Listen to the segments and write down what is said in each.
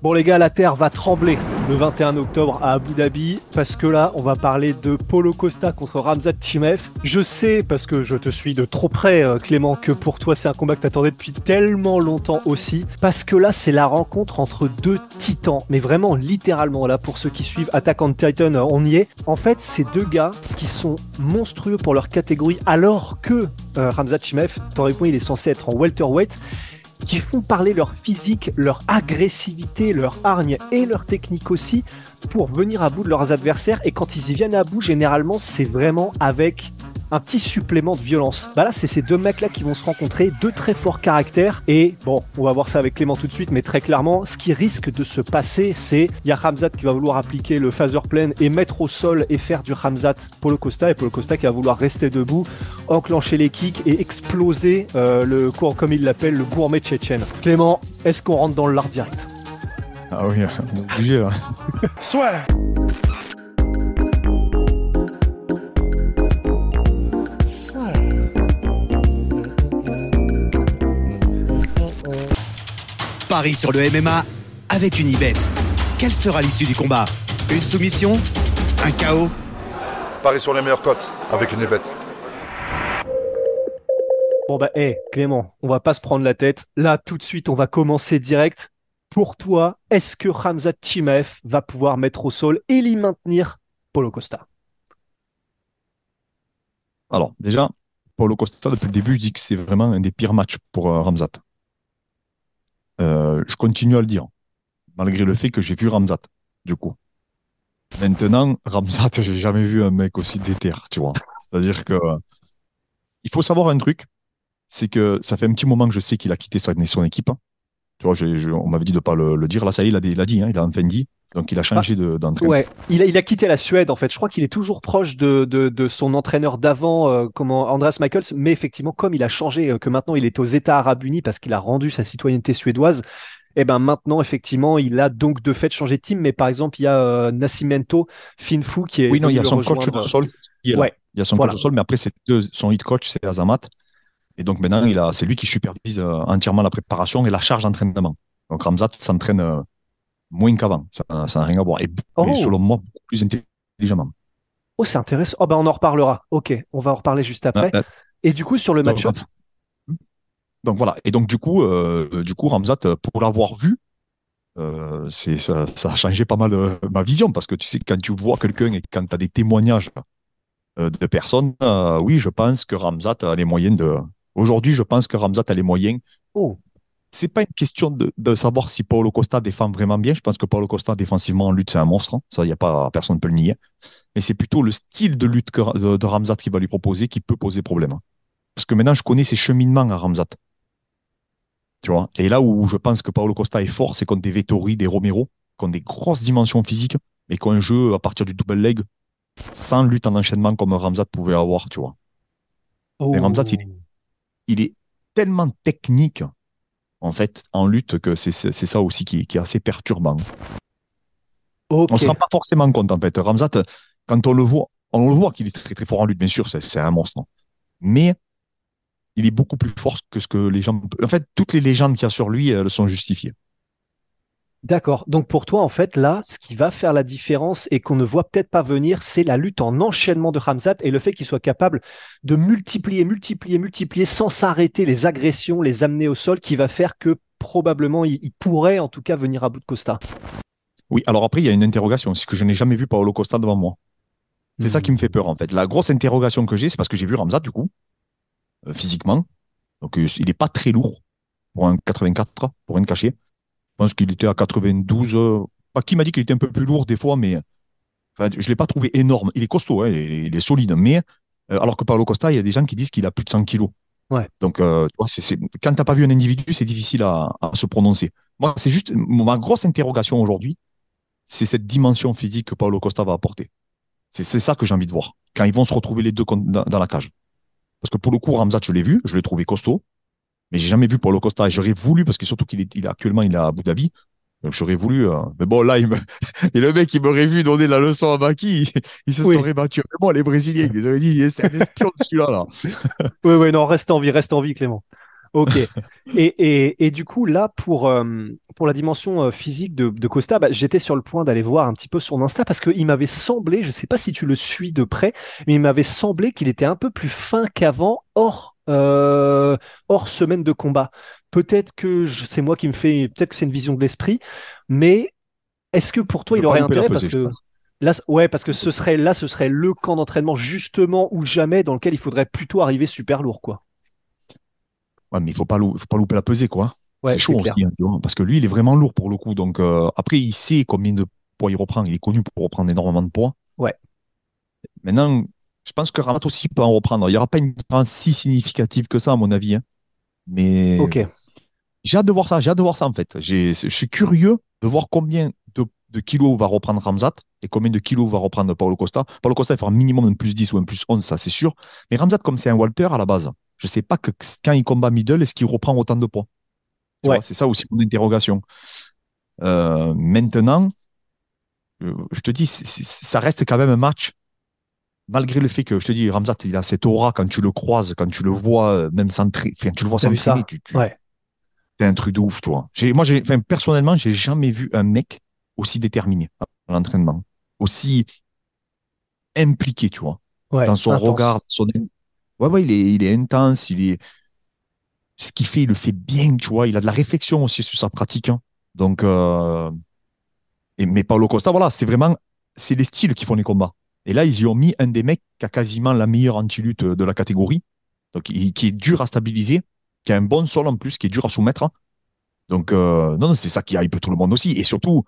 Bon les gars, la Terre va trembler le 21 octobre à Abu Dhabi parce que là, on va parler de Polo Costa contre Ramzat Chimaev. Je sais, parce que je te suis de trop près euh, Clément, que pour toi c'est un combat que t'attendais depuis tellement longtemps aussi, parce que là c'est la rencontre entre deux titans, mais vraiment littéralement là pour ceux qui suivent Attack on Titan, euh, on y est. En fait, c'est deux gars qui sont monstrueux pour leur catégorie alors que euh, Ramzat Chimaev, ton point il est censé être en welterweight qui font parler leur physique, leur agressivité, leur hargne et leur technique aussi pour venir à bout de leurs adversaires. Et quand ils y viennent à bout, généralement, c'est vraiment avec un petit supplément de violence. Bah là, c'est ces deux mecs-là qui vont se rencontrer, deux très forts caractères. Et bon, on va voir ça avec Clément tout de suite, mais très clairement, ce qui risque de se passer, c'est il y a Ramzat qui va vouloir appliquer le phaser plane et mettre au sol et faire du Ramzat Polo Costa, et Polo Costa qui va vouloir rester debout, enclencher les kicks et exploser euh, le cours, comme il l'appelle, le gourmet tchétchène. Clément, est-ce qu'on rentre dans le lard direct? Ah oui, on est obligé là. Soit Paris sur le MMA avec une ibet. Quelle sera l'issue du combat? Une soumission? Un chaos? Paris sur les meilleures cotes avec une ébête. Bon bah, hé, Clément, on va pas se prendre la tête. Là, tout de suite, on va commencer direct. Pour toi, est-ce que Ramzat Chimaev va pouvoir mettre au sol et l'y maintenir Polo Costa? Alors, déjà, Paulo Costa, depuis le début, je dis que c'est vraiment un des pires matchs pour euh, Ramzat. Euh, je continue à le dire, malgré le fait que j'ai vu Ramzat, du coup. Maintenant, Ramzat, j'ai jamais vu un mec aussi déter, tu vois. C'est-à-dire que il faut savoir un truc, c'est que ça fait un petit moment que je sais qu'il a quitté son équipe. Tu vois, je- je- on m'avait dit de pas le, le dire. Là, ça y est, il a, dit- il a dit, hein, il a enfin dit. Donc, il a changé d'entraîneur. Ouais, il a, il a quitté la Suède en fait. Je crois qu'il est toujours proche de, de, de son entraîneur d'avant, euh, comment Andreas Michaels. Mais effectivement, comme il a changé, euh, que maintenant il est aux États Arabes Unis parce qu'il a rendu sa citoyenneté suédoise. Et ben maintenant, effectivement, il a donc de fait changé de team. Mais par exemple, il y a euh, Nascimento Finfou qui est. Oui, non, il y a son coach de sol. là. Ouais, Il y a son Voilà. coach de sol, mais après, c'est deux, son hit coach, c'est Azamat. Et donc, maintenant, il a, c'est lui qui supervise euh, entièrement la préparation et la charge d'entraînement. Donc, Ramzat s'entraîne euh, moins qu'avant. Ça n'a rien à voir. Et, Oh. et selon moi, beaucoup plus intelligemment. Oh, c'est intéressant. Oh, ben on en reparlera. Ok, on va en reparler juste après. Ouais, ouais. Et du coup, sur le match-up, Donc voilà. Et donc du coup, euh, du coup, Ramzat, pour l'avoir vu, euh, c'est ça, ça a changé pas mal euh, ma vision parce que tu sais quand tu vois quelqu'un et quand tu as des témoignages de personnes, oui, je pense que Ramzat a les moyens de. Aujourd'hui, je pense que Ramzat a les moyens. oh, C'est pas une question de, savoir si Paulo Costa défend vraiment bien. Je pense que Paulo Costa défensivement en lutte, c'est un monstre. hein. Ça, a pas personne ne peut le nier. Mais c'est plutôt le style de lutte de, Ramzat qui va lui proposer qui peut poser problème. Parce que maintenant, je connais ses cheminements à Ramzat. Tu vois? Et là où je pense que Paulo Costa est fort, c'est contre des Vettori, des Romero, qui ont des grosses dimensions physiques, mais qui ont un jeu à partir du double leg, sans lutte en enchaînement comme Ramzat pouvait avoir, tu vois. Mais Ramzat, il est- Il est tellement technique, en fait, en lutte, que c'est ça aussi qui, qui est assez perturbant. On se rend pas forcément compte, en fait. Ramzat, quand on le voit, on le voit qu'il est très très fort en lutte, bien sûr, c'est c'est un monstre. Mais il est beaucoup plus fort que ce que les gens. En fait, toutes les légendes qu'il y a sur lui, elles sont justifiées. D'accord. Donc pour toi, en fait, là, ce qui va faire la différence et qu'on ne voit peut-être pas venir, c'est la lutte en enchaînement de Ramzat et le fait qu'il soit capable de multiplier, multiplier, multiplier sans s'arrêter les agressions, les amener au sol, qui va faire que probablement il, il pourrait en tout cas venir à bout de Costa. Oui, alors après, il y a une interrogation, c'est que je n'ai jamais vu Paolo Costa devant moi. C'est ça qui me fait peur, en fait. La grosse interrogation que j'ai, c'est parce que j'ai vu Ramzat, du coup, euh, physiquement. Donc, euh, il n'est pas très lourd pour un 84, pour rien cacher. Je pense qu'il était à 92. euh, pas qui m'a dit qu'il était un peu plus lourd des fois, mais enfin, je ne l'ai pas trouvé énorme. Il est costaud, hein, il, est, il est solide. Mais euh, alors que Paolo Costa, il y a des gens qui disent qu'il a plus de 100 kilos. Ouais. Donc, euh, tu c'est, quand t'as pas vu un individu, c'est difficile à, à se prononcer. Moi, c'est juste ma grosse interrogation aujourd'hui, c'est cette dimension physique que Paulo Costa va apporter. C'est, ça que j'ai envie de voir. Quand ils vont se retrouver les deux dans, dans la cage. Parce que pour le coup, Ramzat, je l'ai vu, je l'ai trouvé costaud, mais j'ai jamais vu Paulo Costa. Et j'aurais voulu, parce que surtout qu'il est, il est actuellement, il est à Abu Dhabi. Donc j'aurais voulu, euh, mais bon là, il me... et le mec, il m'aurait vu donner la leçon à Maki, il, il se Oui. serait battu. Mais bon, les Brésiliens, ils auraient dit, c'est un espion celui-là là. Oui, oui, non, reste en vie, reste en vie, Clément. Ok. et, et, et du coup, là, pour, euh, pour la dimension euh, physique de, de Costa, bah, j'étais sur le point d'aller voir un petit peu son Insta parce qu'il m'avait semblé, je sais pas si tu le suis de près, mais il m'avait semblé qu'il était un peu plus fin qu'avant, hors, euh, hors semaine de combat. Peut-être que c'est moi qui me fais, peut-être que c'est une vision de l'esprit, mais est-ce que pour toi, il aurait intérêt parce que. Là, ouais, parce que ce serait là, ce serait le camp d'entraînement justement ou jamais dans lequel il faudrait plutôt arriver super lourd, quoi. Ouais, mais il faut pas, lou- faut pas louper la pesée, quoi. Ouais, c'est chaud aussi, hein, tu vois, parce que lui, il est vraiment lourd pour le coup. Donc euh, après, il sait combien de poids il reprend. Il est connu pour reprendre énormément de poids. Ouais. Maintenant, je pense que Ramat aussi peut en reprendre. Il n'y aura pas une différence si significative que ça, à mon avis. hein. Mais Ok. j'ai hâte de voir ça. J'ai hâte de voir ça, en fait. J'ai- Je suis curieux de voir combien de, kilos va reprendre Ramzat et combien de kilos va reprendre Paulo Costa. Paulo Costa, il fera un minimum un plus 10 ou un plus 11, ça, c'est sûr. Mais Ramzat, comme c'est un Walter à la base, je sais pas que quand il combat middle, est-ce qu'il reprend autant de poids? Ouais. C'est ça aussi mon interrogation. Euh, maintenant, euh, je te dis, ça reste quand même un match. Malgré le fait que, je te dis, Ramzat, il a cette aura quand tu le croises, quand tu le vois, euh, même s'entraîner, enfin, tu le vois s'entraîner, tu, tu, Ouais. Un truc de ouf, toi. Moi, j'ai, enfin, personnellement, j'ai jamais vu un mec aussi déterminé à l'entraînement, aussi impliqué, tu vois, Ouais. dans son intense. regard, son, ouais, ouais, il est, il est intense, il est, ce qu'il fait, il le fait bien, tu vois, il a de la réflexion aussi sur sa pratique, hein. Donc, euh, et, mais Paulo Costa, voilà, c'est vraiment, c'est les styles qui font les combats. Et là, ils y ont mis un des mecs qui a quasiment la meilleure anti-lutte de la catégorie. Donc, il- qui est dur à stabiliser, qui a un bon sol en plus, qui est dur à soumettre. hein. Donc, euh, non, non, c'est ça qui hype tout le monde aussi. Et surtout,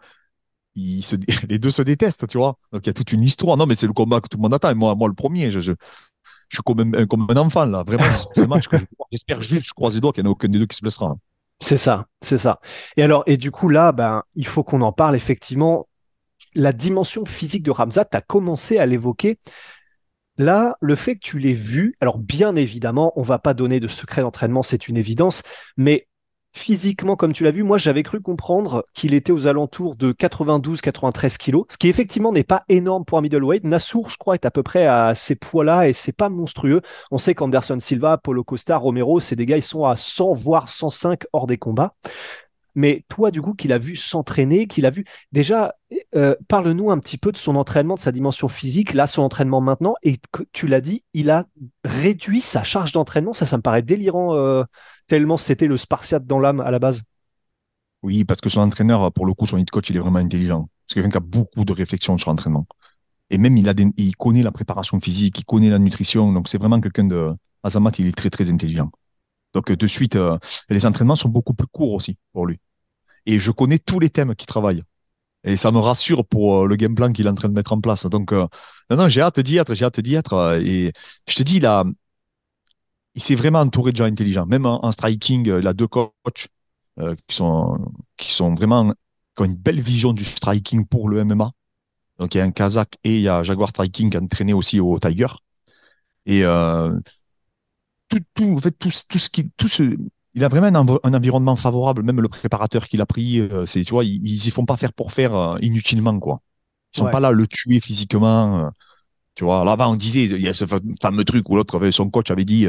ils se, les deux se détestent, tu vois. Donc, il y a toute une histoire. Non, mais c'est le combat que tout le monde attend. Et moi, moi le premier, je, je, je suis comme un, comme un enfant, là. Vraiment, ce match que je- j'espère juste, je croise les doigts qu'il n'y en a aucun des deux qui se blessera. hein. C'est ça, c'est ça. Et alors, et du coup, là, ben, il faut qu'on en parle effectivement. La dimension physique de Ramzat, tu as commencé à l'évoquer. Là, le fait que tu l'aies vu, alors bien évidemment, on va pas donner de secret d'entraînement, c'est une évidence, mais physiquement, comme tu l'as vu, moi j'avais cru comprendre qu'il était aux alentours de 92-93 kilos, ce qui effectivement n'est pas énorme pour un middleweight. Nassour, je crois, est à peu près à ces poids-là et c'est pas monstrueux. On sait qu'Anderson Silva, Paulo Costa, Romero, c'est des gars, ils sont à 100 voire 105 hors des combats. Mais toi, du coup, qu'il a vu s'entraîner, qu'il a vu déjà, euh, parle-nous un petit peu de son entraînement, de sa dimension physique, là, son entraînement maintenant, et tu l'as dit, il a réduit sa charge d'entraînement. Ça, ça me paraît délirant, euh, tellement c'était le Spartiate dans l'âme à la base. Oui, parce que son entraîneur, pour le coup, son head coach, il est vraiment intelligent. C'est quelqu'un qui a beaucoup de réflexion sur l'entraînement. Et même, il, connaît la préparation physique, il connaît la nutrition. Donc, c'est vraiment quelqu'un de. Azamat, il est très, très intelligent. Donc, de suite, euh, les entraînements sont beaucoup plus courts aussi pour lui. Et je connais tous les thèmes qu'il travaille. Et ça me rassure pour euh, le game plan qu'il est en train de mettre en place. Donc, euh, non, non, j'ai hâte d'y être, j'ai hâte d'y être. Et je te dis, a, il s'est vraiment entouré de gens intelligents. Même en, en striking, euh, il a deux coachs euh, qui sont, qui sont vraiment, qui ont une belle vision du striking pour le MMA. Donc, il y a un Kazakh et il y a Jaguar Striking qui a entraîné aussi au Tiger. Et euh, tout, tout, en fait, tout, tout ce qui, tout ce, il a vraiment un, env- un environnement favorable. Même le préparateur qu'il a pris, euh, c'est, tu vois, ils, ils y font pas faire pour faire inutilement, quoi. Ils sont Ouais. pas là à le tuer physiquement. tu vois, là-bas, on disait, il y a ce fa- fameux truc où l'autre, son coach avait dit,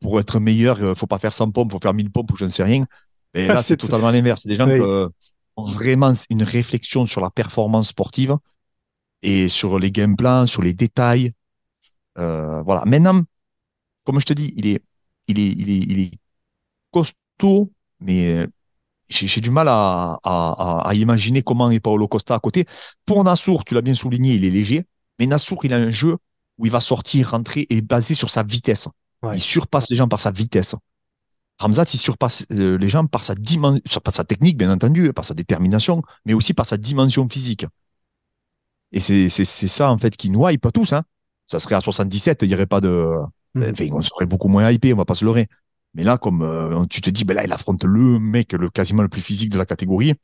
pour être meilleur, euh, faut pas faire 100 pompes, faut faire 1000 pompes ou je ne sais rien. Et là, C'est- totalement l'inverse. C'est des gens Oui. qui euh, ont vraiment une réflexion sur la performance sportive et sur les game plans, sur les détails. Euh, voilà. Maintenant, comme je te dis, il est, il est, il est, il est costaud, mais euh, j'ai du mal à, à, à, à imaginer comment est Paolo Costa à côté. Pour Nassour, tu l'as bien souligné, il est léger, mais Nassour, il a un jeu où il va sortir, rentrer et basé sur sa vitesse. Ouais. Il surpasse les gens par sa vitesse. Ramzat, il surpasse euh, les gens par sa dimension, par sa technique, bien entendu, par sa détermination, mais aussi par sa dimension physique. Et c'est ça, en fait, qui nous hype tous. Hein. Ça serait à 77, il n'y aurait pas de, Ben, on serait beaucoup moins hypé, on va pas se leurrer. Mais là, comme euh, tu te dis, ben là, il affronte le mec le quasiment le plus physique de la catégorie,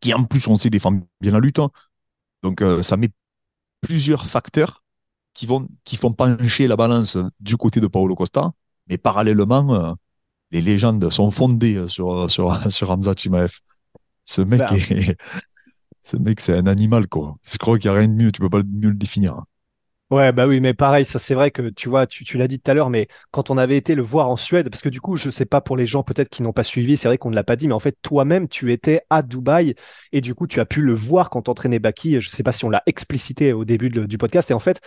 qui en plus, on sait, défend bien la lutte. Hein. Donc, euh, ça met plusieurs facteurs qui vont qui font pencher la balance du côté de Paolo Costa. Mais parallèlement, euh, les légendes sont fondées sur sur sur Hamza Chimaev. Ce mec ben. est, ce mec, c'est un animal, quoi. Je crois qu'il n'y a rien de mieux. Tu peux pas mieux le définir. Ouais, bah oui, mais pareil, ça c'est vrai que tu vois, tu, l'as dit tout à l'heure, mais quand on avait été le voir en Suède, parce que du coup, je sais pas pour les gens peut-être qui n'ont pas suivi, c'est vrai qu'on ne l'a pas dit, mais en fait, toi-même, tu étais à Dubaï et du coup, tu as pu le voir quand entraînait Baki. Je sais pas si on l'a explicité au début du podcast. Et en fait,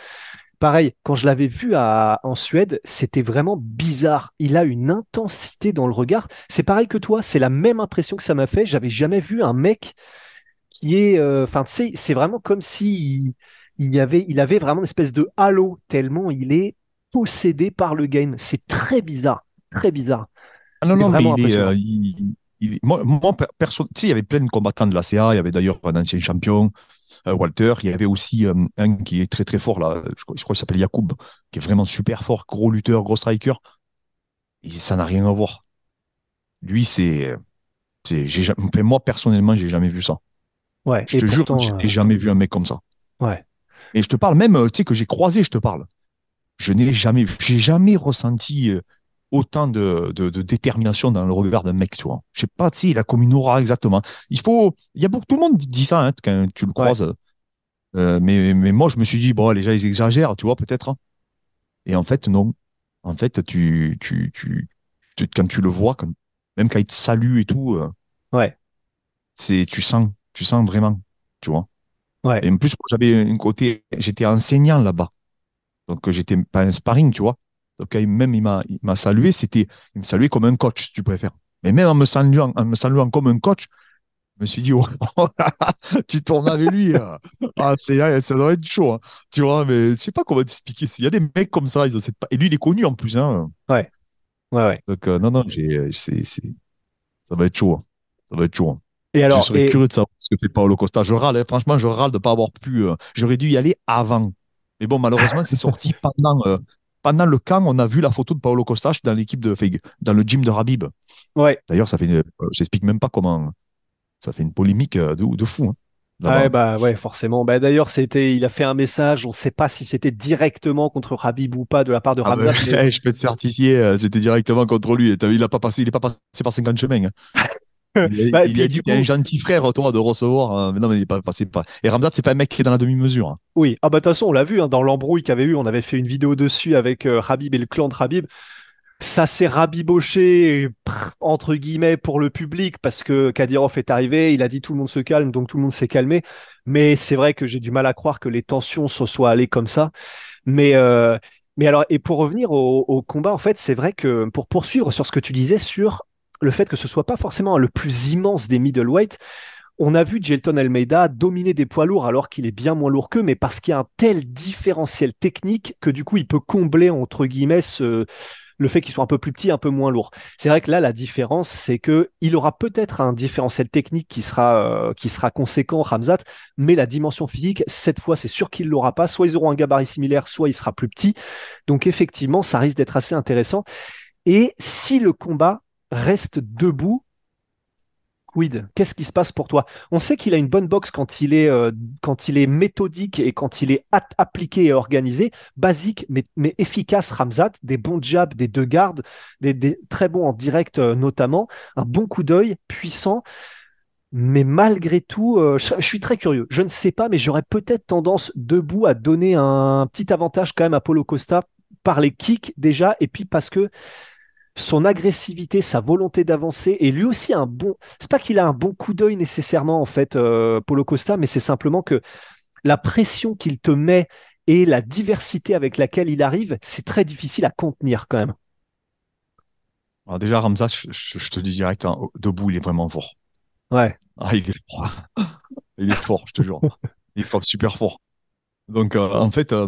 pareil, quand je l'avais vu à, en Suède, c'était vraiment bizarre. Il a une intensité dans le regard. C'est pareil que toi, c'est la même impression que ça m'a fait. J'avais jamais vu un mec qui est, euh, enfin, sais, c'est vraiment comme si y avait, il avait vraiment une espèce de halo tellement il est possédé par le game. C'est très bizarre, très bizarre. Ah non, non, mais il, euh, il, moi, moi perso, tu sais, il y avait plein de combattants de la CA. Il y avait d'ailleurs un ancien champion, euh, Walter. Il y avait aussi euh, un qui est très très fort là. Je, crois, qu'il s'appelle Yacoub, qui est vraiment super fort, gros lutteur, gros striker. Et ça n'a rien à voir. Lui, c'est, moi personnellement, j'ai jamais vu ça. Ouais. Je te jure, j'ai jamais vu un mec comme ça. Ouais. Et je te parle même, tu sais, que j'ai croisé, je te parle. Je n'ai jamais, j'ai jamais ressenti euh, autant de, de, de, détermination dans le regard d'un mec, tu vois. Je sais pas, tu sais, il a comme une aura exactement. Il faut, il y a beaucoup, tout le monde dit ça hein, quand tu le croises. Euh, mais, mais moi, je me suis dit, bon, les gens, ils exagèrent, tu vois, peut-être. Et en fait, non. En fait, tu, tu, tu, quand tu le vois, quand, même quand il te salue et tout, euh, ouais. c'est, tu sens, tu sens vraiment, tu vois. Ouais. Et en plus, j'avais un côté, j'étais enseignant là-bas. Donc, j'étais pas un sparring, tu vois. Donc, même il m'a, il m'a salué, c'était, il me saluait comme un coach, si tu préfères. Mais même en me saluant, en me saluant comme un coach, je me suis dit, oh, tu tournes avec lui. Hein. Ah, c'est, ça doit être chaud, hein. Tu vois, mais je sais pas comment t'expliquer. Il y a des mecs comme ça, ils ont et lui, il est connu en plus, hein. Ouais. Ouais, ouais. Donc, euh, non, non, j'ai, c'est, c'est, ça va être chaud. Hein. Ça va être chaud. Et alors, je serais curieux de savoir ce que fait Paolo Costa. Je râle, hein. franchement, je râle de ne pas avoir pu. Euh, j'aurais dû y aller avant. Mais bon, malheureusement, c'est sorti pendant, euh, pendant le camp. On a vu la photo de Paolo Costa dans l'équipe de, dans le gym de Rabib. Ouais. D'ailleurs, ça fait, euh, j'explique même pas comment. Ça fait une polémique de, de fou. Hein, ouais, bah ouais, forcément. Bah d'ailleurs, c'était, il a fait un message. On ne sait pas si c'était directement contre Rabib ou pas de la part de ah, Ramzat. Eh, je peux te certifier, c'était directement contre lui. Il n'a pas passé, il pas passé par 50 chemins. Hein. Il, a, dit qu'il y a un gentil frère, toi, de recevoir. Hein. Mais non, mais il pas passé pas. Et Ramzat, c'est pas un mec qui est dans la demi-mesure. Hein. Oui. Ah, bah, de toute façon, on l'a vu, hein, dans l'embrouille qu'il y avait eu. On avait fait une vidéo dessus avec euh, Rabib et le clan de Rabib. Ça s'est rabiboché, entre guillemets, pour le public, parce que Kadyrov est arrivé, il a dit tout le monde se calme, donc tout le monde s'est calmé. Mais c'est vrai que j'ai du mal à croire que les tensions se soient allées comme ça. Mais, euh, mais alors, et pour revenir au, au combat, en fait, c'est vrai que pour poursuivre sur ce que tu disais sur le fait que ce soit pas forcément le plus immense des middleweight. On a vu Jelton Almeida dominer des poids lourds alors qu'il est bien moins lourd qu'eux, mais parce qu'il y a un tel différentiel technique que du coup il peut combler entre guillemets le fait qu'il soit un peu plus petit, un peu moins lourd. C'est vrai que là, la différence, c'est que il aura peut-être un différentiel technique qui sera, euh, qui sera conséquent, Ramzat, mais la dimension physique, cette fois, c'est sûr qu'il l'aura pas. Soit ils auront un gabarit similaire, soit il sera plus petit. Donc effectivement, ça risque d'être assez intéressant. Et si le combat reste debout, quid? Qu'est-ce qui se passe pour toi? On sait qu'il a une bonne boxe quand il est, euh, quand il est méthodique et quand il est appliqué et organisé, basique mais, mais, efficace Ramzat, des bons jabs, des deux gardes, des, très bons en direct euh, notamment, un bon coup d'œil, puissant. Mais malgré tout, euh, je, suis très curieux. Je ne sais pas, mais j'aurais peut-être tendance debout à donner un petit avantage quand même à Polo Costa par les kicks déjà, et puis parce que son agressivité, sa volonté d'avancer, et lui aussi un bon. C'est pas qu'il a un bon coup d'œil nécessairement en fait, euh, Polo Costa, mais c'est simplement que la pression qu'il te met et la diversité avec laquelle il arrive, c'est très difficile à contenir quand même. Alors déjà, Ramza, je, te dis direct, hein, debout, il est vraiment fort. Ouais. Ah, il est fort. il est fort, je te jure. Il frappe super fort. Donc, euh, en fait, euh,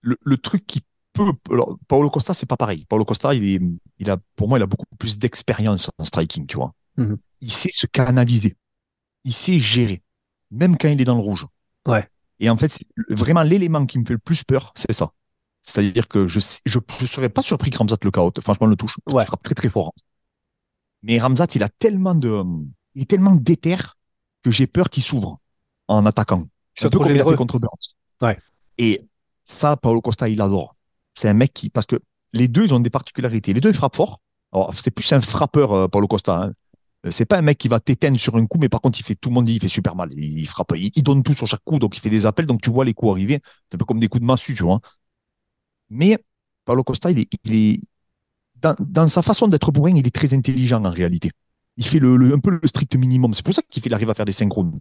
le, le, truc qui peu. Alors, Paolo Costa, c'est pas pareil. Paolo Costa, il, est, il a, pour moi, il a beaucoup plus d'expérience en striking, tu vois. Mhm. Il sait se canaliser. Il sait gérer. Même quand il est dans le rouge. Ouais. Et en fait, vraiment, l'élément qui me fait le plus peur, c'est ça. C'est-à-dire que je je, je serais pas surpris que Ramzat le KO. Franchement, le touche. Ouais. Il frappe très très fort. Mais Ramzat, il a tellement de, il est tellement déter que j'ai peur qu'il s'ouvre en attaquant. Soit Un peu comme il a fait contre Burns. Ouais. Et ça, Paolo Costa, il adore. C'est un mec qui, parce que les deux, ils ont des particularités. Les deux, ils frappent fort. Alors, c'est plus un frappeur, euh, Paolo Costa. Hein. Euh, C'est pas un mec qui va t'éteindre sur un coup, mais par contre, il fait tout le monde dit, il fait super mal. Il, il frappe, il, il donne tout sur chaque coup, donc il fait des appels, donc tu vois les coups arriver. C'est un peu comme des coups de massue, tu vois. Mais Paolo Costa, il est, il est dans, dans sa façon d'être bourrin, il est très intelligent en réalité. Il fait le, le- un peu le strict minimum. C'est pour ça qu'il arrive à faire des synchrones.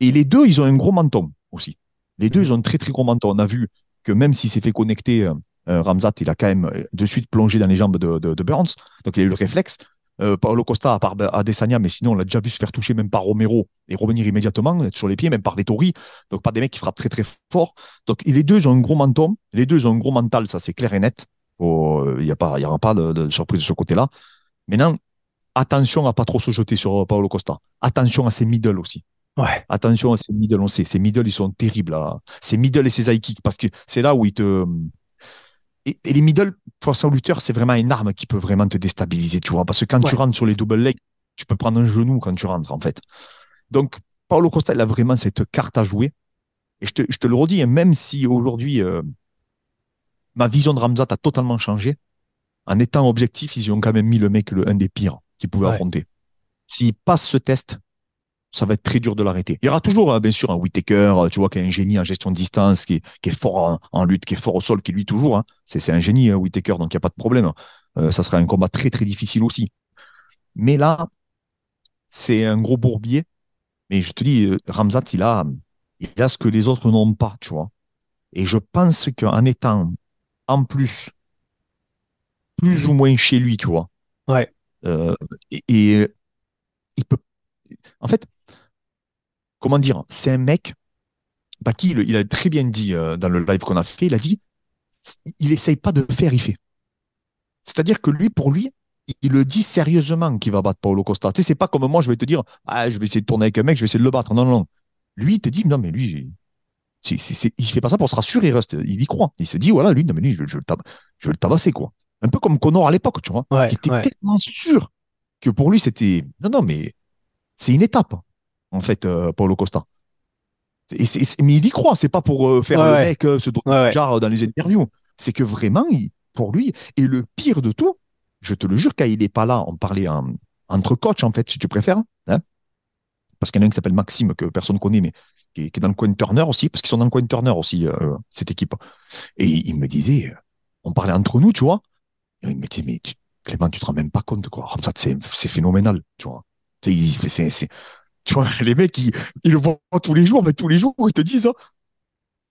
Et les deux, ils ont un gros menton aussi. Les deux, ils ont un très très gros menton. On a vu que même s'il s'est fait connecter, euh, Ramzat, il a quand même euh, de suite plongé dans les jambes de, de, de Burns. Donc il a eu le réflexe. Euh, Paolo Costa, à part Adesanya, mais sinon on l'a déjà vu se faire toucher même par Romero et revenir immédiatement, être sur les pieds, même par Vettori. Donc pas des mecs qui frappent très très fort. Donc les deux, ont un gros menton. Les deux, ont un gros mental, ça c'est clair et net. Oh, Il n'y a aura pas de, de surprise de ce côté-là. Maintenant, attention à pas trop se jeter sur Paolo Costa. Attention à ses middle aussi. Ouais. Attention à ces middle, on sait, ces middle, ils sont terribles. Là. Ces middle et ces high kicks, parce que c'est là où ils te. Et, et les middle, au lutteur, c'est vraiment une arme qui peut vraiment te déstabiliser, tu vois. Parce que quand tu rentres sur les double legs, tu peux prendre un genou quand tu rentres, en fait. Donc, Paolo Costa, il a vraiment cette carte à jouer. Et je te, je te le redis, hein, même si aujourd'hui, euh, ma vision de Ramzat a totalement changé, en étant objectif, ils ont quand même mis le mec, le, un des pires qu'ils pouvaient Ouais. affronter. S'il passe ce test, ça va être très dur de l'arrêter. Il y aura toujours, euh, bien sûr, un Whitaker, euh, tu vois, qui est un génie en gestion de distance, qui est, qui est fort en, en lutte, qui est fort au sol, qui lui toujours, hein. c'est c'est un génie, hein, Whitaker, donc il n'y a pas de problème. Euh, ça sera un combat très très difficile aussi. Mais là, c'est un gros bourbier. Mais je te dis, euh, Ramzat, il a, il a ce que les autres n'ont pas, tu vois. Et je pense qu'en étant en plus plus ou moins chez lui, tu vois. Ouais. Euh, et, et il peut. En fait, comment dire, c'est un mec. Baki, il, il a très bien dit euh, dans le live qu'on a fait, il a dit, il essaye pas de faire, il fait. C'est-à-dire que lui, pour lui, il, le dit sérieusement qu'il va battre Paulo Costa. Tu sais, c'est pas comme moi, je vais te dire, ah, je vais essayer de tourner avec un mec, je vais essayer de le battre. Non, non, non. Lui, il te dit, non, mais lui, c'est, c'est, il fait pas ça pour se rassurer, il reste, il y croit. Il se dit, voilà, lui, non, mais lui, je, le tab- je vais le tabasser, quoi. Un peu comme Connor à l'époque, tu vois, Ouais, qui était ouais. tellement sûr que pour lui, c'était, non, non, mais c'est une étape, en fait, euh, Paulo Costa. Et mais il y croit, c'est pas pour euh, faire Ouais, le mec, euh, se donner le jar dans les interviews. C'est que vraiment, il- pour lui, et le pire de tout, je te le jure, quand il est pas là, on parlait en- entre coach, en fait, si tu préfères, hein, parce qu'il y en a un qui s'appelle Maxime, que personne connaît, mais qui est, qui est dans le coin de Turner aussi, parce qu'ils sont dans le coin de Turner aussi, euh, cette équipe. Et il me disait, euh, on parlait entre nous, tu vois, et il me disait, mais tu- Clément, tu te rends même pas compte, quoi. Ramzat, c'est, phénoménal, tu vois. C'est, tu vois, les mecs, ils, ils le voient tous les jours, mais tous les jours, ils te disent, hein,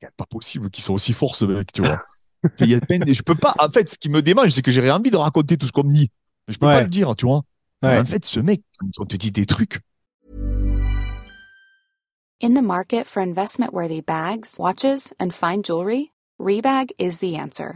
c'est pas possible qu'ils soient aussi forts, ce mec, tu vois. Il y a peine, je peux pas, en fait, ce qui me démange, c'est que j'ai envie de raconter tout ce qu'on me dit. Mais je peux Ouais. pas le dire, tu vois. Ouais. en fait, ce mec, quand on te dit des trucs, In the market for investment worthy bags, watches, and fine jewelry, Rebag is the answer.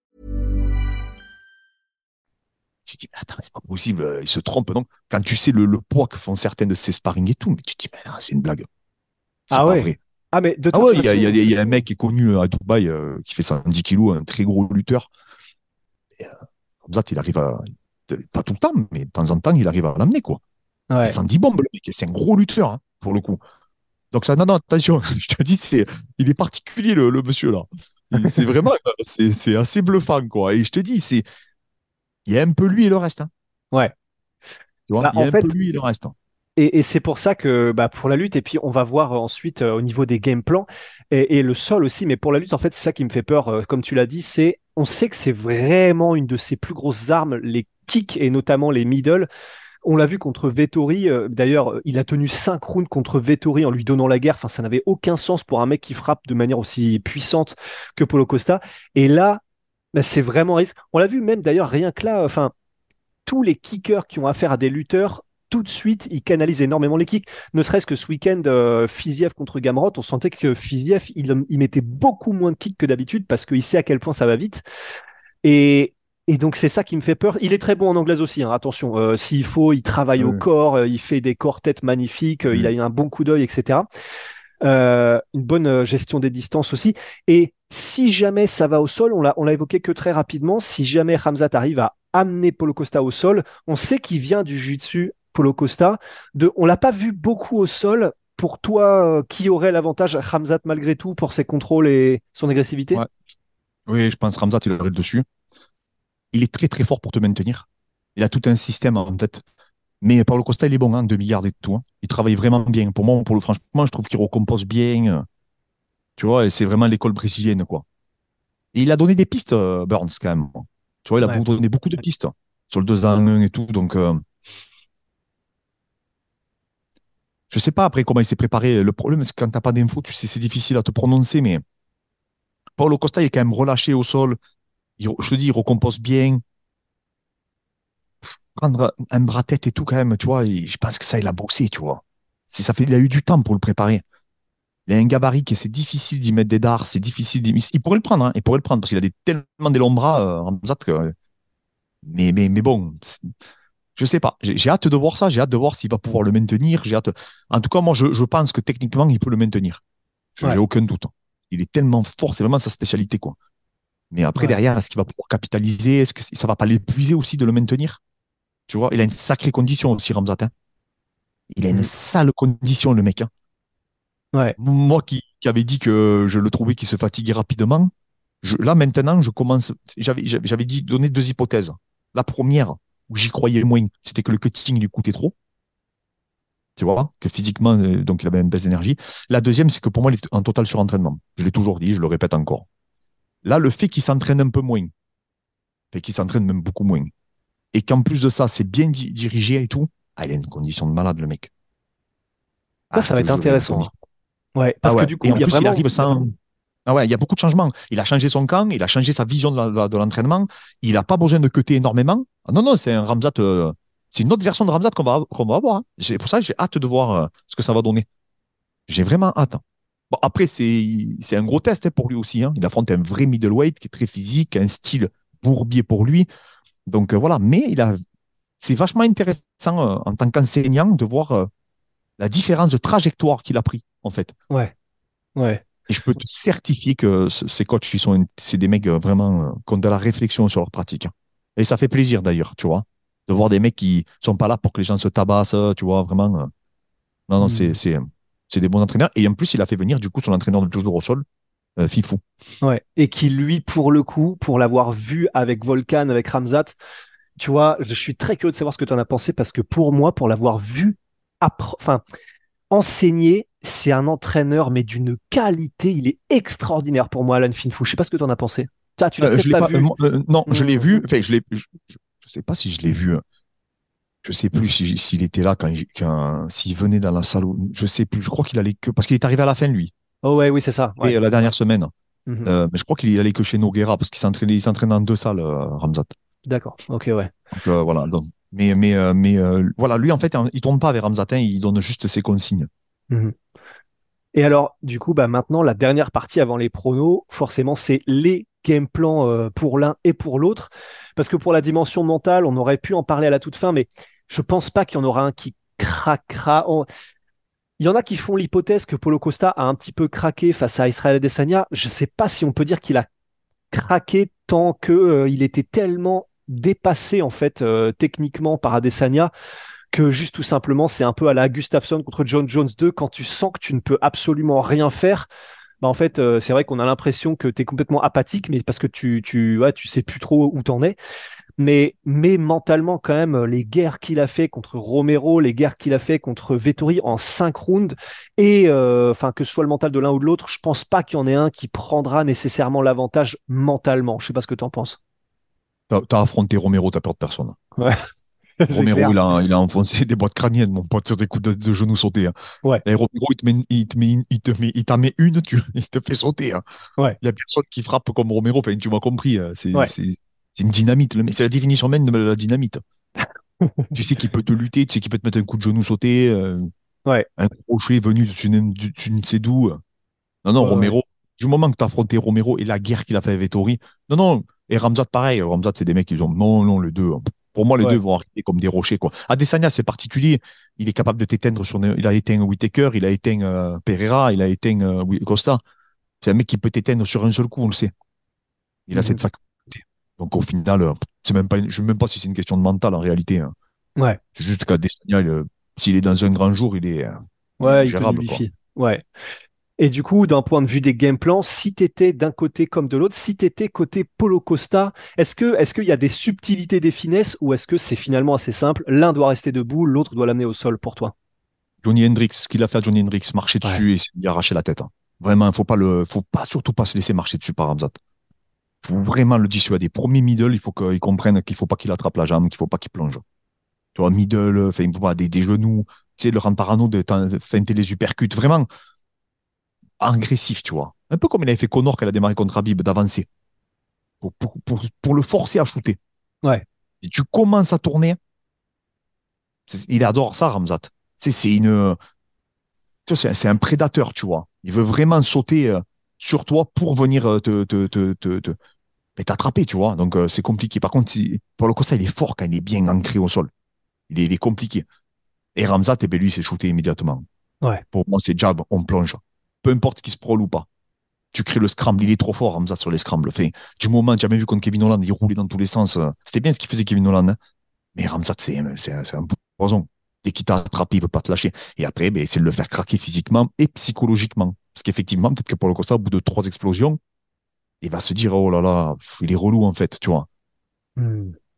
Tu te dis, mais attends, c'est pas possible, euh, il se trompe, non? Quand tu sais le, le poids que font certains de ces sparring et tout, mais tu te dis, mais non, c'est une blague. C'est Ah pas ouais. vrai. Ah, mais de Ah toute ouais, il y a, façon- il y, a, il y a un mec qui est connu à Dubaï euh, qui fait 110 kilos, un très gros lutteur. Et, euh, comme ça, il arrive à, pas tout le temps, mais de temps en temps, il arrive à l'amener, quoi. Ouais. Il 110 bombes, le mec, c'est un gros lutteur, hein, pour le coup. Donc ça, non, non, attention, je te dis, c'est, il est particulier, le, le monsieur, là. C'est vraiment, euh, c'est, c'est assez bluffant, quoi. Et je te dis, c'est, il y a un peu lui et le reste, hein. Ouais. Tu vois, Bah, il y a en un fait, peu lui et le reste. hein. Et, et c'est pour ça que bah, pour la lutte, et puis on va voir euh, ensuite euh, au niveau des game plans et, et le sol aussi, mais pour la lutte, en fait, c'est ça qui me fait peur, euh, comme tu l'as dit, c'est on sait que c'est vraiment une de ses plus grosses armes, les kicks et notamment les middle. On l'a vu contre Vettori, euh, d'ailleurs, il a tenu 5 rounds contre Vettori en lui donnant la guerre, enfin ça n'avait aucun sens pour un mec qui frappe de manière aussi puissante que Polo Costa. Et là, c'est vraiment risque. On l'a vu même d'ailleurs rien que là, enfin tous les kickers qui ont affaire à des lutteurs, tout de suite, ils canalisent énormément les kicks. Ne serait-ce que ce week-end, euh, Fiziev contre Gamrot, on sentait que Fiziev, il, il mettait beaucoup moins de kicks que d'habitude parce qu'il sait à quel point ça va vite. Et, et donc c'est ça qui me fait peur. Il est très bon en anglaise aussi, hein, attention. Euh, S'il faut, il travaille au corps, euh, il fait des corps-têtes magnifiques, euh, il a eu un bon coup d'œil, etc. Euh, une bonne euh, gestion des distances aussi. Et si jamais ça va au sol, on l'a, on l'a évoqué que très rapidement, si jamais Ramzat arrive à amener Polo Costa au sol, on sait qu'il vient du jiu-jitsu Polo Costa. De, on l'a pas vu beaucoup au sol. Pour toi, qui aurait l'avantage, Ramzat malgré tout, pour ses contrôles et son agressivité? Oui, je pense Ramzat, il aurait le dessus il est très très fort pour te maintenir. Il a tout un système en fait. Mais Paulo Costa, il est bon, hein, 2 milliards et tout. Hein. Il travaille vraiment bien. Pour moi, pour le, franchement, je trouve qu'il recompose bien. Tu vois, et c'est vraiment l'école brésilienne, quoi. Et il a donné des pistes, euh, Burns, quand même. Tu vois, il a ouais. donné beaucoup de pistes sur le 2 en 1 et tout. Donc, euh... je sais pas après comment il s'est préparé. Le problème, c'est que quand t'as pas d'infos, tu sais, c'est difficile à te prononcer, mais Paulo Costa, il est quand même relâché au sol je te dis, il recompose bien. Prendre un bras-tête et tout, quand même, tu vois, je pense que ça, il a bossé, tu vois. Ça fait, il a eu du temps pour le préparer. Il a un gabarit qui c'est difficile d'y mettre des dards, c'est difficile d'y... Il pourrait le prendre, hein, il pourrait le prendre parce qu'il a des, tellement des longs bras, euh, Ramzat, que... mais, mais, mais bon, je sais pas. J'ai hâte de voir ça, j'ai hâte de voir s'il va pouvoir le maintenir. J'ai hâte. En tout cas, moi, je, je pense que techniquement, il peut le maintenir. J'ai ouais. aucun doute. Il est tellement fort, c'est vraiment sa spécialité, quoi. Mais après, ouais. derrière, est-ce qu'il va pouvoir capitaliser? Est-ce que ça va pas l'épuiser aussi de le maintenir? Tu vois, il a une sacrée condition aussi, Ramzat. Hein il a une sale condition, le mec. Hein ouais. Moi qui, qui avait dit que je le trouvais qu'il se fatiguait rapidement, je, là maintenant, je commence. J'avais, j'avais dit donner deux hypothèses. La première, où j'y croyais moins, c'était que le cutting lui coûtait trop. Tu vois, que physiquement, donc il avait une baisse d'énergie. La deuxième, c'est que pour moi, il est en total surentraînement. Je l'ai toujours dit, je le répète encore. Là, le fait qu'il s'entraîne un peu moins, fait qu'il s'entraîne même beaucoup moins, et qu'en plus de ça, c'est bien di dirigé et tout, ah, il a une condition de malade, le mec. Ah, ça va être intéressant. Ouais, parce ah ouais. que du coup, et en il y a plus, vraiment... il arrive sans. Ah ouais, il y a beaucoup de changements. Il a changé son camp, il a changé sa vision de l'entraînement. Il n'a pas besoin de cuter énormément. Ah non, non, c'est un Ramzat. Euh, c'est une autre version de Ramzat qu'on va, qu va avoir. Hein. C'est pour ça que j'ai hâte de voir euh, ce que ça va donner. J'ai vraiment hâte. Bon, après, c'est un gros test hein, pour lui aussi. Hein. Il affronte un vrai middleweight qui est très physique, un style bourbier pour lui. Donc euh, voilà, mais il a, c'est vachement intéressant euh, en tant qu'enseignant de voir euh, la différence de trajectoire qu'il a pris, en fait. Ouais, ouais. Et je peux te certifier que ces coachs, ils sont, c'est des mecs vraiment qui ont de la réflexion sur leur pratique. Hein. Et ça fait plaisir d'ailleurs, tu vois, de voir des mecs qui sont pas là pour que les gens se tabassent, tu vois, vraiment. Non, non, mmh. c'est, c'est, c'est des bons entraîneurs. Et en plus, il a fait venir du coup son entraîneur de toujours au sol, euh, Fifou. Ouais. Et qui lui, pour le coup, pour l'avoir vu avec Volcan, avec Ramzat, tu vois, je suis très curieux de savoir ce que tu en as pensé parce que pour moi, pour l'avoir vu, enfin, enseigner, c'est un entraîneur, mais d'une qualité, il est extraordinaire pour moi, Alan Finfou. Je sais pas ce que tu en as pensé. Tu l'as euh, pas, pas, vu. Euh, non, je l'ai vu. Enfin, je l'ai. Je, je, sais pas si je l'ai vu. Je sais plus s'il si, était là quand, quand s'il venait dans la salle. Je sais plus. Je crois qu'il allait que parce qu'il est arrivé à la fin lui. Oh ouais, oui, c'est ça. Ouais. Et, la dernière semaine. Mm -hmm. euh, mais je crois qu'il allait que chez Noguera parce qu'il s'entraîne, dans deux salles, euh, Ramzat. D'accord. Ok, ouais. Donc, euh, voilà. Donc, mais mais euh, mais voilà, lui en fait, il tourne pas avec Ramzat, hein, il donne juste ses consignes. Mm -hmm. Et alors, du coup, bah maintenant, la dernière partie avant les pronos, forcément, c'est les game plans euh, pour l'un et pour l'autre. Parce que pour la dimension mentale, on aurait pu en parler à la toute fin, mais je pense pas qu'il y en aura un qui craquera. On... Il y en a qui font l'hypothèse que Polo Costa a un petit peu craqué face à Israël Adesanya. Je sais pas si on peut dire qu'il a craqué tant que euh, était tellement dépassé en fait euh, techniquement par Adesanya que juste tout simplement c'est un peu à la Gustafsson contre John Jones 2 quand tu sens que tu ne peux absolument rien faire bah en fait euh, c'est vrai qu'on a l'impression que tu es complètement apathique mais parce que tu tu tu sais plus trop où t'en es mais mais mentalement quand même les guerres qu'il a fait contre Romero les guerres qu'il a fait contre Vettori en cinq rounds et enfin euh, que ce soit le mental de l'un ou de l'autre je pense pas qu'il y en ait un qui prendra nécessairement l'avantage mentalement je sais pas ce que tu en penses T'as affronté Romero, t'as peur de personne. Ouais. Romero, il a, il a enfoncé des boîtes crâniennes, mon pote, sur des coups de, de genoux sautés. Hein. Ouais. Et Romero, il te met, il te met, il te met, il t'en met une, tu, il te fait sauter. Hein. Ouais. Il y a personne qui frappe comme Romero. Enfin, tu m'as compris. C'est, ouais. C'est, une dynamite. C'est la définition même de la dynamite. tu sais qu'il peut te lutter, tu sais qu'il peut te mettre un coup de genou sauté, euh, Ouais. un crochet venu de tu, ne- sais d'où. Non, non, Romero, du moment que tu as affronté Romero et la guerre qu'il a fait avec Vettori, non, non, et Ramzat pareil, Ramzat c'est des mecs qui ont, non, non, les deux, hein. pour moi les Ouais. deux vont arriver comme des rochers, quoi. Adesanya c'est particulier, il est capable de t'éteindre sur, il a éteint Whitaker, il a éteint euh, Pereira, il a éteint euh, Costa, c'est un mec qui peut t'éteindre sur un seul coup, on le sait. Il a Mhm. cette faculté. Donc au final, euh, c'est même pas, une- je sais même pas si c'est une question de mental en réalité. hein. Ouais. C'est juste il, euh, s'il est dans un grand jour, il est, euh, Ouais, il gérable, quoi. nullifie. Ouais. Et du coup, d'un point de vue des game plans, si t'étais d'un côté comme de l'autre, si t'étais côté Polo Costa, est-ce que est-ce qu'il y a des subtilités, des finesses, ou est-ce que c'est finalement assez simple L'un doit rester debout, l'autre doit l'amener au sol pour toi? Johnny Hendrix, ce qu'il a fait à Johnny Hendrix, marcher Ouais. dessus et lui arracher la tête. hein. Vraiment, faut pas le, faut pas surtout pas se laisser marcher dessus par Ramzat. Faut vraiment le dissuader. Premier middle, il faut qu'il comprenne qu'il faut pas qu'il attrape la jambe, qu'il faut pas qu'il plonge. Tu vois, middle, enfin, il faut pas des, des genoux, tu sais, le rendre parano, de feinter les uppercuts, vraiment agressif, tu vois. Un peu comme il avait fait Connor quand il a démarré contre Habib, d'avancer. Pour, pour, pour, pour le forcer à shooter. Ouais. Si tu commences à tourner, il adore ça, Ramzat. C'est une, c'est un prédateur, tu vois. Il veut vraiment sauter euh, sur toi pour venir euh, te, te, te, te, te- mais t'attraper, tu vois. Donc, euh, c'est compliqué. Par contre, si- Paulo Costa, il est fort quand il est bien ancré au sol. Il est, il est compliqué. Et Ramzat, eh ben, lui, c'est shooté immédiatement. Ouais. Pour moi, c'est jab, on plonge. Peu importe qui se prole ou pas. Tu crées le scramble. Il est trop fort, Ramzat, sur les scrambles. Enfin, du moment, tu jamais vu contre Kevin Holland, il roulait dans tous les sens. C'était bien ce qu'il faisait Kevin Holland. hein. Mais Ramzat, c'est un- un, poison. Dès qu'il t'a attrapé, il veut pas te lâcher. Et après, ben, c'est de le faire craquer physiquement et psychologiquement. Parce qu'effectivement, peut-être que Paulo Costa, au bout de trois explosions, il va se dire, oh là là, il est relou, en fait, tu vois.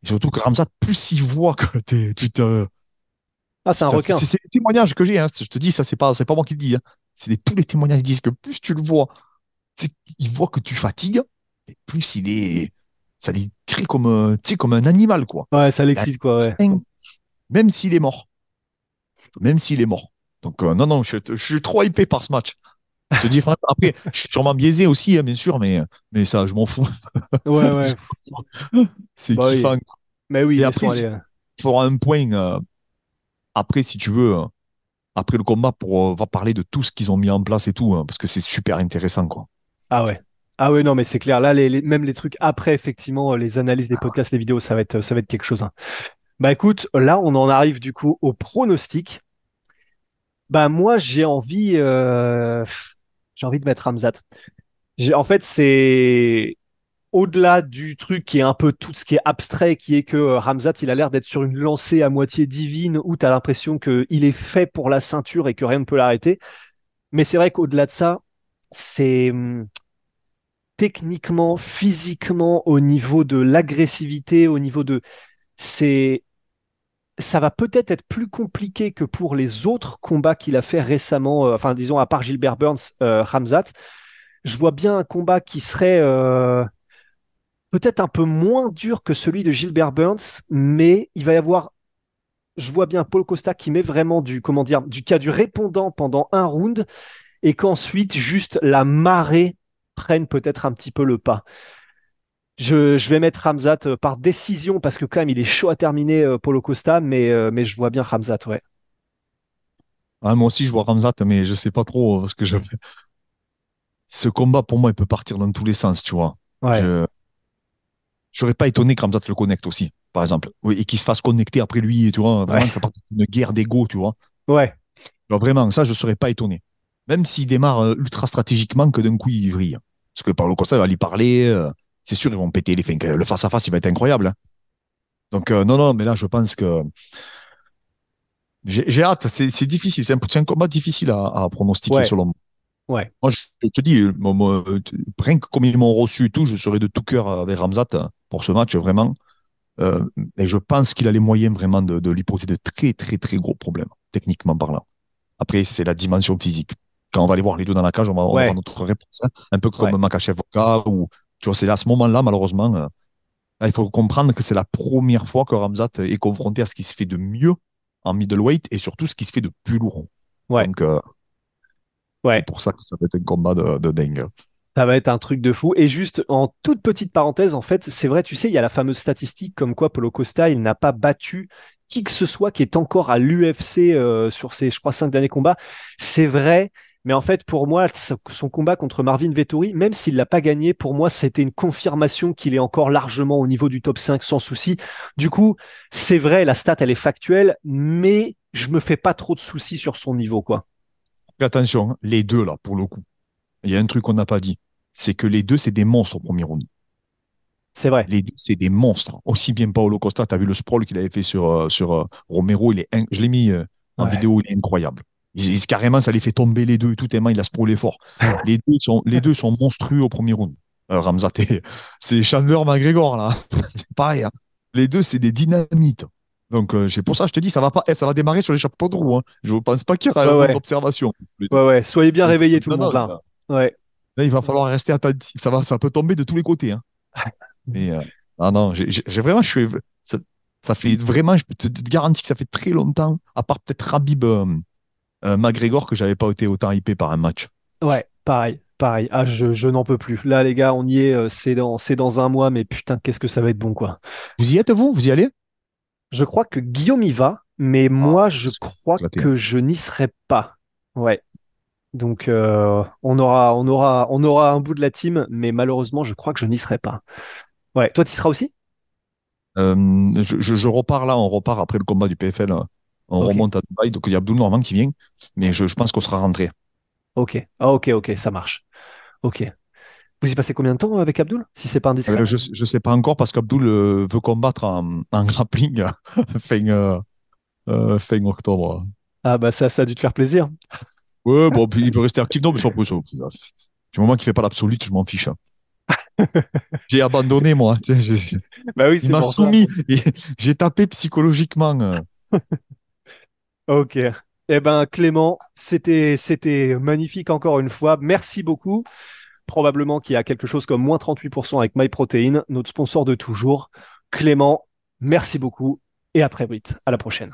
Et surtout que Ramzat, plus il voit que t'es, tu te, Ah, c'est un requin. c'est les témoignages que j'ai, hein. Je te dis, ça, c'est pas, c'est pas moi qui le dis, hein. C'est tous les témoignages qui disent que plus tu le vois, qu'il voit que tu fatigues, et plus il est, ça lui crée comme, un- sais, comme un animal, quoi. Ouais, ça l'excite, quoi. Ouais. Même s'il est mort. Même s'il est mort. Donc, euh, non, non, je, je suis trop hypé par ce match. Je te dis, franchement, après, je suis sûrement biaisé aussi, hein, bien sûr, mais, mais ça, je m'en fous. Ouais, ouais. C'est Bah oui. Mais oui, Et après, euh, Il faudra un point euh, après, si tu veux, euh, après le combat, pour euh, va parler de tout ce qu'ils ont mis en place et tout, hein, parce que c'est super intéressant, quoi. Ah ouais. Ah ouais, non, mais c'est clair. Là, les, les- même les trucs après, effectivement, les analyses des podcasts, les vidéos, ça va être, ça va être quelque chose. hein. Bah écoute, là, on en arrive du coup au pronostic. Bah moi, j'ai envie, euh, j'ai envie de mettre Ramzat. En fait, c'est au-delà du truc qui est un peu tout ce qui est abstrait, qui est que euh, Ramzat, il a l'air d'être sur une lancée à moitié divine où tu as l'impression qu'il est fait pour la ceinture et que rien ne peut l'arrêter. Mais c'est vrai qu'au-delà de ça, c'est hum, techniquement, physiquement, au niveau de l'agressivité, au niveau de... C'est... Ça va peut-être être plus compliqué que pour les autres combats qu'il a fait récemment, euh, enfin disons à part Gilbert Burns, euh, Ramzat. Je vois bien un combat qui serait euh, peut-être un peu moins dur que celui de Gilbert Burns, mais il va y avoir, je vois bien Paul Costa qui met vraiment du, comment dire, du cas du répondant pendant un round et qu'ensuite juste la marée prenne peut-être un petit peu le pas. Je, je vais mettre Ramzat euh, par décision parce que quand même il est chaud à terminer euh, Paulo Costa, mais, euh, mais je vois bien Ramzat, ouais. Ah, moi aussi, je vois Ramzat, mais je sais pas trop euh, ce que je. Ce combat, pour moi, il peut partir dans tous les sens, tu vois. Ouais. Je serais pas étonné que Ramzat le connecte aussi, par exemple. Et qu'il se fasse connecter après lui, tu vois. Vraiment Ouais. ça parte d'une guerre d'ego, tu vois. Ouais. Alors, vraiment, ça, je serais pas étonné. Même s'il démarre ultra stratégiquement, que d'un coup, il vrille. Parce que Paulo Costa va lui parler, euh, c'est sûr, ils vont péter les fins. Le face-à-face, il va être incroyable. hein. Donc, euh, non, non, mais là, je pense que j'ai hâte. C'est difficile. C'est un, combat difficile à, à pronostiquer, Ouais. selon moi. Ouais. Moi, je te dis, euh, moi, moi, euh, rien que comme ils m'ont reçu et tout, je serais de tout cœur avec Ramzat euh, pour ce match, vraiment. Euh, et je pense qu'il a les moyens vraiment de, de lui poser de très, très, très gros problèmes, techniquement parlant. Après, c'est la dimension physique. Quand on va aller voir les deux dans la cage, on va on aura notre réponse. hein. Un peu comme Ouais. Makachev Voka, ou, tu vois, c'est à ce moment-là, malheureusement, euh, là, il faut comprendre que c'est la première fois que Ramzat est confronté à ce qui se fait de mieux en middleweight et surtout ce qui se fait de plus lourd. Ouais. Donc, euh, Ouais. c'est pour ça que ça va être un combat de, de dingue. Ça va être un truc de fou. Et juste en toute petite parenthèse, en fait, c'est vrai, tu sais, il y a la fameuse statistique comme quoi Polo Costa, il n'a pas battu qui que ce soit qui est encore à l'UFC euh, sur ses, je crois, cinq derniers combats. C'est vrai, mais en fait, pour moi, son combat contre Marvin Vettori, même s'il l'a pas gagné, pour moi, c'était une confirmation qu'il est encore largement au niveau du top 5 sans souci. Du coup, c'est vrai, la stat, elle est factuelle, mais je me fais pas trop de soucis sur son niveau, quoi. Attention, hein, les deux, là, pour le coup. Il y a un truc qu'on n'a pas dit. C'est que les deux, c'est des monstres au premier round. C'est vrai. Les deux, c'est des monstres. Aussi bien Paolo Costa, tu as vu le sprawl qu'il avait fait sur, euh, sur euh, Romero, il est je l'ai mis euh, en vidéo, il est incroyable. Il, carrément, ça les fait tomber les deux et tout, tellement il a sprawlé fort. les, deux sont, les deux sont monstrueux au premier round. Ramzat, c'est Chandler McGregor, là. c'est pareil. Hein. Les deux, c'est des dynamites. Donc, c'est pour ça je te dis, ça va pas, eh, ça va démarrer sur les chapeaux de roue. Hein. Je ne pense pas qu'il y aura ouais, une observation. Ouais, ouais, soyez bien réveillés tout le monde là. Ouais. Là, il va falloir rester attentif. Ça, va, ça peut tomber de tous les côtés. Hein. Mais euh, ah non, j'ai vraiment, je suis, ça, fait vraiment, je peux te, garantir que ça fait très longtemps, à part peut-être Rabib euh, euh, McGregor, que j'avais pas été autant hypé par un match. Ouais, pareil. Pareil, ah, je, n'en peux plus. Là, les gars, on y est, c'est dans, dans un mois, mais putain, qu'est-ce que ça va être bon, quoi. Vous y êtes, vous? Vous y allez? Je crois que Guillaume y va, mais ah, moi, je crois que je n'y serai pas. Ouais, donc euh, on aura, on aura, on aura un bout de la team, mais malheureusement, je crois que je n'y serai pas. Ouais, toi, tu y seras aussi? Euh, je, repars là, on repart après le combat du PFL. On remonte à Dubaï, donc il y a Abdul Normand qui vient, mais je, pense qu'on sera rentré. Ok, ah, ok, ok, ça marche. Ok. Vous y passez combien de temps avec Abdul, si c'est pas indiscret? euh, Je ne sais pas encore parce qu'Abdul veut combattre en, grappling fin, fin octobre. Ah bah ça, ça a dû te faire plaisir. Ouais, bon, il peut rester actif. Non, mais pression. Du moment qu'il fait pas l'absolute, je m'en fiche. J'ai abandonné, moi. bah oui, il m'a soumis. J'ai tapé psychologiquement. Ok. Eh ben, Clément, c'était, c'était magnifique encore une fois. Merci beaucoup. Probablement qu'il y a quelque chose comme moins 38% avec MyProtein, notre sponsor de toujours. Clément, merci beaucoup et à très vite. À la prochaine.